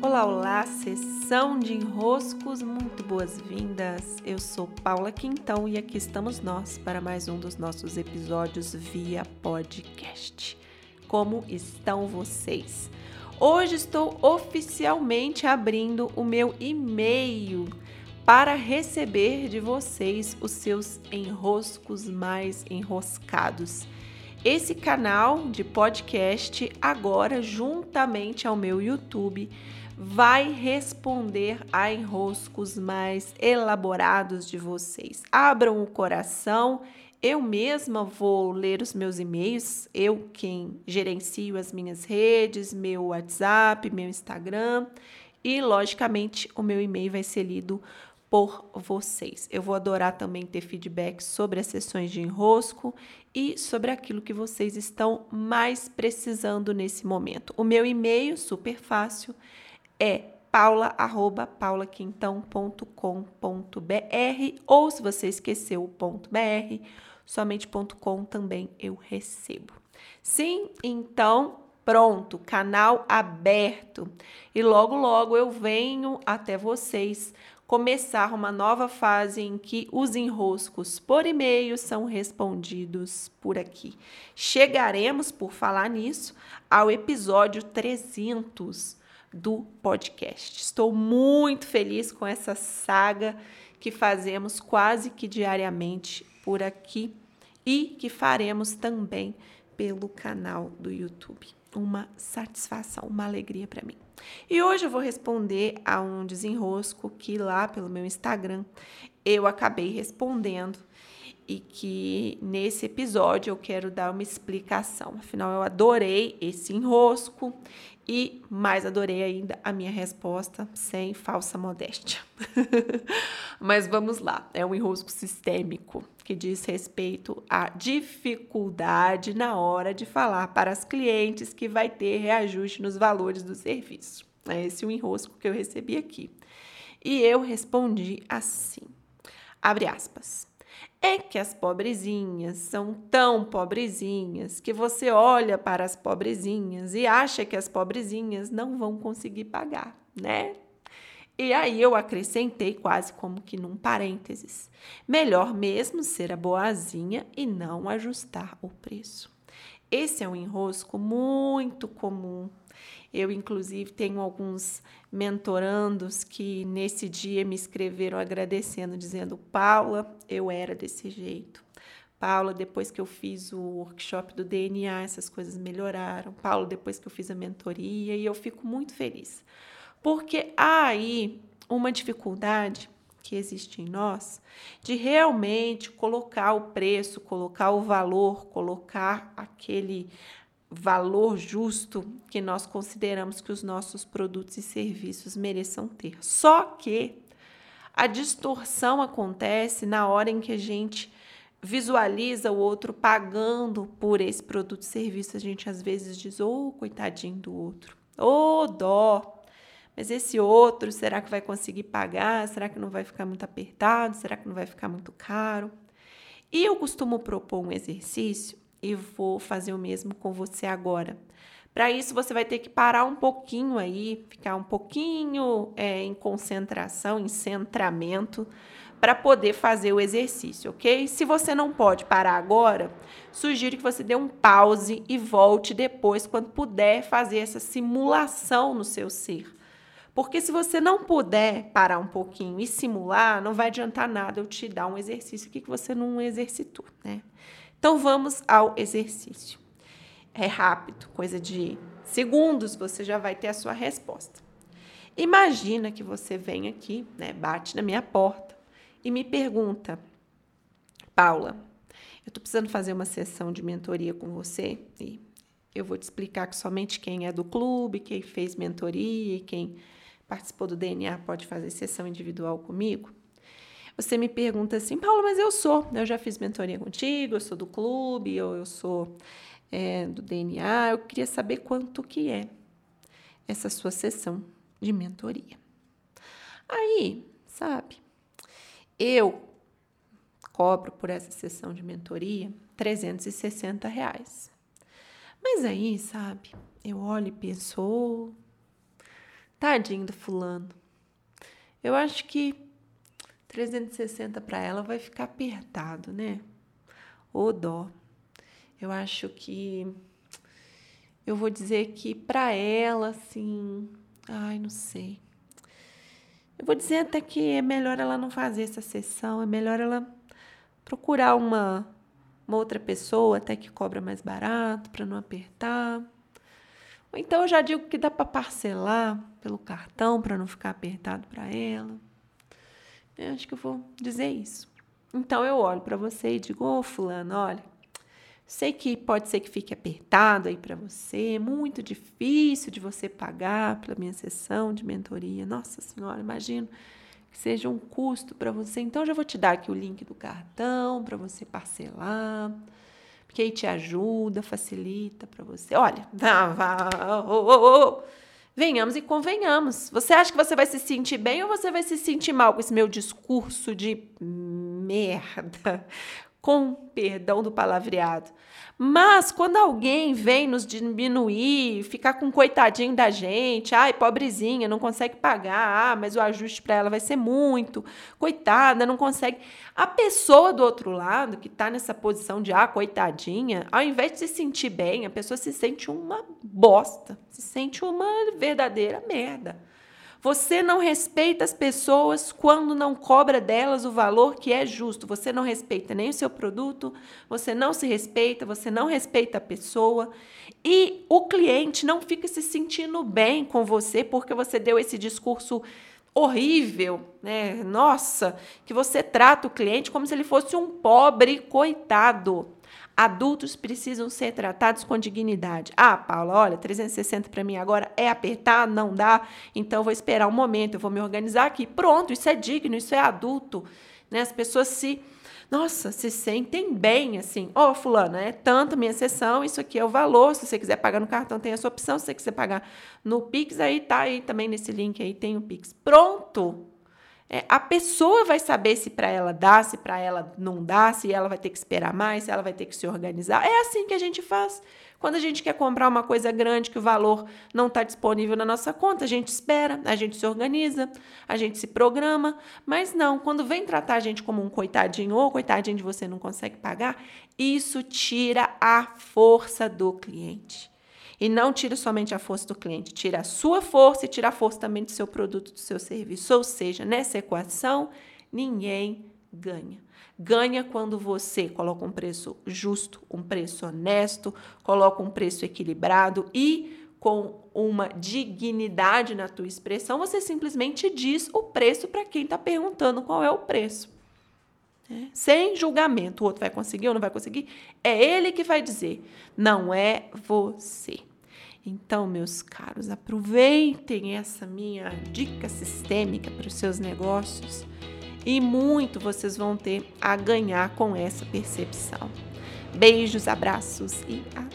Olá, olá, sessão de enroscos, muito boas-vindas. Eu sou Paula Quintão e aqui estamos nós para mais um dos nossos episódios via podcast. Como estão vocês? Hoje estou oficialmente abrindo o meu e-mail para receber de vocês os seus enroscos mais enroscados. Esse canal de podcast, agora juntamente ao meu YouTube, vai responder a enroscos mais elaborados de vocês. Abram o coração. Eu mesma vou ler os meus e-mails, eu quem gerencio as minhas redes, meu WhatsApp, meu Instagram, e logicamente o meu e-mail vai ser lido por vocês. Eu vou adorar também ter feedback sobre as sessões de enrosco e sobre aquilo que vocês estão mais precisando nesse momento. O meu e-mail, super fácil, é paula@paulaquintão.com.br ou se você esqueceu o ponto .br, somente ponto .com também eu recebo. Sim, então pronto, canal aberto. E logo logo eu venho até vocês começar uma nova fase em que os enroscos por e-mail são respondidos por aqui. Chegaremos, por falar nisso, ao episódio 300 do podcast. Estou muito feliz com essa saga que fazemos quase que diariamente por aqui e que faremos também pelo canal do YouTube. Uma satisfação, uma alegria para mim. E hoje eu vou responder a um desenrosco que lá pelo meu Instagram eu acabei respondendo e que nesse episódio eu quero dar uma explicação. Afinal, eu adorei esse enrosco e mais adorei ainda a minha resposta sem falsa modéstia. Mas vamos lá, é um enrosco sistêmico que diz respeito à dificuldade na hora de falar para as clientes que vai ter reajuste nos valores do serviço. É esse o enrosco que eu recebi aqui. E eu respondi assim: abre aspas. É que as pobrezinhas são tão pobrezinhas que você olha para as pobrezinhas e acha que as pobrezinhas não vão conseguir pagar, né? E aí eu acrescentei quase como que num parênteses. Melhor mesmo ser a boazinha e não ajustar o preço. Esse é um enrosco muito comum eu, inclusive, tenho alguns mentorandos que nesse dia me escreveram agradecendo, dizendo: Paula, eu era desse jeito. Paula, depois que eu fiz o workshop do DNA, essas coisas melhoraram. Paula, depois que eu fiz a mentoria, e eu fico muito feliz. Porque há aí uma dificuldade que existe em nós de realmente colocar o preço, colocar o valor, colocar aquele valor justo que nós consideramos que os nossos produtos e serviços mereçam ter. Só que a distorção acontece na hora em que a gente visualiza o outro pagando por esse produto e serviço. A gente às vezes diz: "Oh, coitadinho do outro. Oh, dó. Mas esse outro, será que vai conseguir pagar? Será que não vai ficar muito apertado? Será que não vai ficar muito caro?" E eu costumo propor um exercício e vou fazer o mesmo com você agora. Para isso, você vai ter que parar um pouquinho aí, ficar um pouquinho é, em concentração, em centramento, para poder fazer o exercício, ok? Se você não pode parar agora, sugiro que você dê um pause e volte depois, quando puder, fazer essa simulação no seu ser. Porque se você não puder parar um pouquinho e simular, não vai adiantar nada eu te dar um exercício que você não exercitou, né? Então vamos ao exercício. É rápido, coisa de segundos você já vai ter a sua resposta. Imagina que você vem aqui, né, bate na minha porta e me pergunta: Paula, eu estou precisando fazer uma sessão de mentoria com você e eu vou te explicar que somente quem é do clube, quem fez mentoria quem participou do DNA pode fazer sessão individual comigo. Você me pergunta assim, Paulo, mas eu sou, eu já fiz mentoria contigo, eu sou do clube, ou eu sou é, do DNA, eu queria saber quanto que é essa sua sessão de mentoria. Aí, sabe, eu cobro por essa sessão de mentoria 360 reais. Mas aí, sabe, eu olho e penso, oh, Tadinho do fulano. Eu acho que 360 para ela vai ficar apertado, né? Ô dó. Eu acho que eu vou dizer que para ela, assim, ai, não sei. Eu vou dizer até que é melhor ela não fazer essa sessão, é melhor ela procurar uma, uma outra pessoa até que cobra mais barato para não apertar. Ou então eu já digo que dá para parcelar pelo cartão para não ficar apertado para ela. Eu acho que eu vou dizer isso. Então eu olho para você e digo: Ô, oh, Fulano, olha, sei que pode ser que fique apertado aí para você, muito difícil de você pagar pela minha sessão de mentoria. Nossa Senhora, imagino que seja um custo para você. Então, já vou te dar aqui o link do cartão para você parcelar, porque aí te ajuda, facilita para você. Olha, venhamos e convenhamos. Você acha que você vai se sentir bem ou você vai se sentir mal com esse meu discurso de merda? Com perdão do palavreado. Mas quando alguém vem nos diminuir, ficar com coitadinho da gente, ai, pobrezinha, não consegue pagar, ah, mas o ajuste para ela vai ser muito, coitada, não consegue. A pessoa do outro lado, que está nessa posição de, ah, coitadinha, ao invés de se sentir bem, a pessoa se sente uma bosta, se sente uma verdadeira merda. Você não respeita as pessoas quando não cobra delas o valor que é justo. Você não respeita nem o seu produto, você não se respeita, você não respeita a pessoa. E o cliente não fica se sentindo bem com você porque você deu esse discurso horrível, né? Nossa, que você trata o cliente como se ele fosse um pobre coitado. Adultos precisam ser tratados com dignidade. Ah, Paula, olha, 360 para mim agora é apertar, não dá, então vou esperar um momento, eu vou me organizar aqui. Pronto, isso é digno, isso é adulto. Né? As pessoas se, nossa, se sentem bem assim. Ó, oh, fulana, é tanto minha sessão, isso aqui é o valor. Se você quiser pagar no cartão, tem essa opção. Se você quiser pagar no Pix, aí tá aí também nesse link aí tem o Pix. Pronto, é, a pessoa vai saber se para ela dá, se para ela não dá, se ela vai ter que esperar mais, se ela vai ter que se organizar. É assim que a gente faz. Quando a gente quer comprar uma coisa grande que o valor não está disponível na nossa conta, a gente espera, a gente se organiza, a gente se programa. Mas não, quando vem tratar a gente como um coitadinho ou coitadinho de você não consegue pagar, isso tira a força do cliente. E não tira somente a força do cliente, tira a sua força e tira a força também do seu produto, do seu serviço. Ou seja, nessa equação, ninguém ganha. Ganha quando você coloca um preço justo, um preço honesto, coloca um preço equilibrado e com uma dignidade na tua expressão, você simplesmente diz o preço para quem está perguntando qual é o preço. É, sem julgamento, o outro vai conseguir ou não vai conseguir, é ele que vai dizer, não é você. Então, meus caros, aproveitem essa minha dica sistêmica para os seus negócios e muito vocês vão ter a ganhar com essa percepção. Beijos, abraços e até!